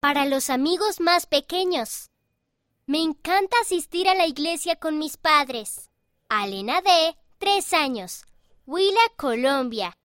Para los amigos más pequeños. Me encanta asistir a la iglesia con mis padres. Alena D., tres años. Huila, Colombia.